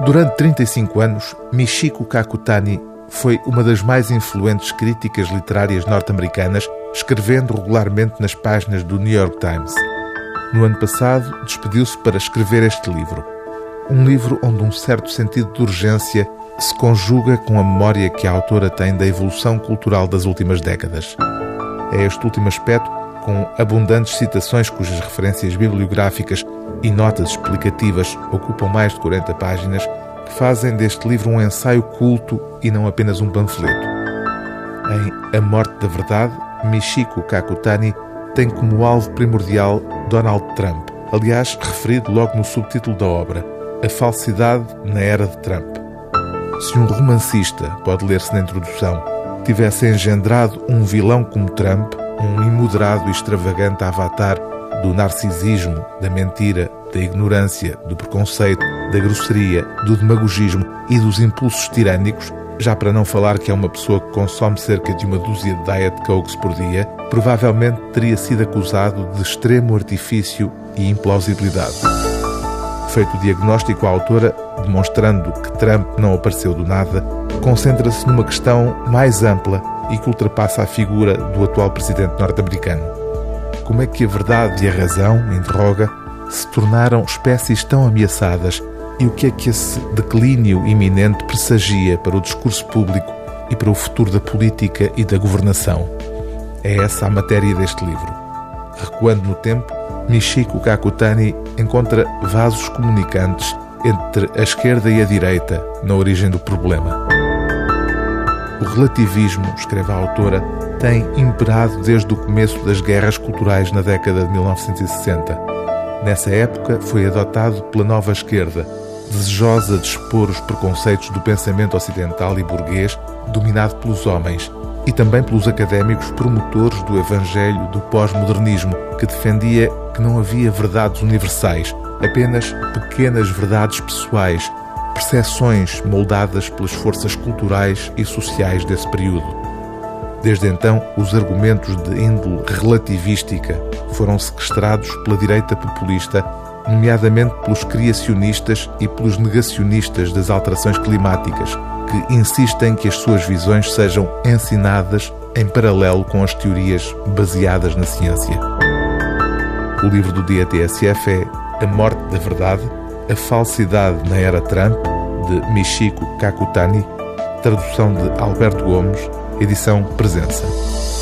Durante 35 anos, Michiko Kakutani foi uma das mais influentes críticas literárias norte-americanas, escrevendo regularmente nas páginas do New York Times. No ano passado, despediu-se para escrever este livro. Um livro onde um certo sentido de urgência se conjuga com a memória que a autora tem da evolução cultural das últimas décadas. É este último aspecto, com abundantes citações cujas referências bibliográficas e notas explicativas ocupam mais de 40 páginas, que fazem deste livro um ensaio culto e não apenas um panfleto. Em A Morte da Verdade, Michiko Kakutani tem como alvo primordial Donald Trump, aliás, referido logo no subtítulo da obra, A Falsidade na Era de Trump. Se um romancista, pode ler-se na introdução, tivesse engendrado um vilão como Trump, um imoderado e extravagante avatar do narcisismo, da mentira, da ignorância, do preconceito, da grosseria, do demagogismo e dos impulsos tirânicos, já para não falar que é uma pessoa que consome cerca de uma dúzia de Diet Cokes por dia, provavelmente teria sido acusado de extremo artifício e implausibilidade. Feito o diagnóstico, a autora, demonstrando que Trump não apareceu do nada, concentra-se numa questão mais ampla e que ultrapassa a figura do atual presidente norte-americano. Como é que a verdade e a razão, interroga, se tornaram espécies tão ameaçadas e o que é que esse declínio iminente pressagia para o discurso público e para o futuro da política e da governação? É essa a matéria deste livro. Recuando no tempo, Michiko Kakutani encontra vasos comunicantes entre a esquerda e a direita na origem do problema. O relativismo, escreve a autora, tem imperado desde o começo das guerras culturais na década de 1960. Nessa época foi adotado pela nova esquerda, desejosa de expor os preconceitos do pensamento ocidental e burguês dominado pelos homens e também pelos académicos promotores do evangelho do pós-modernismo, que defendia que não havia verdades universais, apenas pequenas verdades pessoais, percepções moldadas pelas forças culturais e sociais desse período. Desde então, os argumentos de índole relativística foram sequestrados pela direita populista, nomeadamente pelos criacionistas e pelos negacionistas das alterações climáticas, que insistem que as suas visões sejam ensinadas em paralelo com as teorias baseadas na ciência. O livro do dia TSF é A Morte da Verdade, A Falsidade na Era Trump, de Michiko Kakutani, tradução de Alberto Gomes, edição Presença.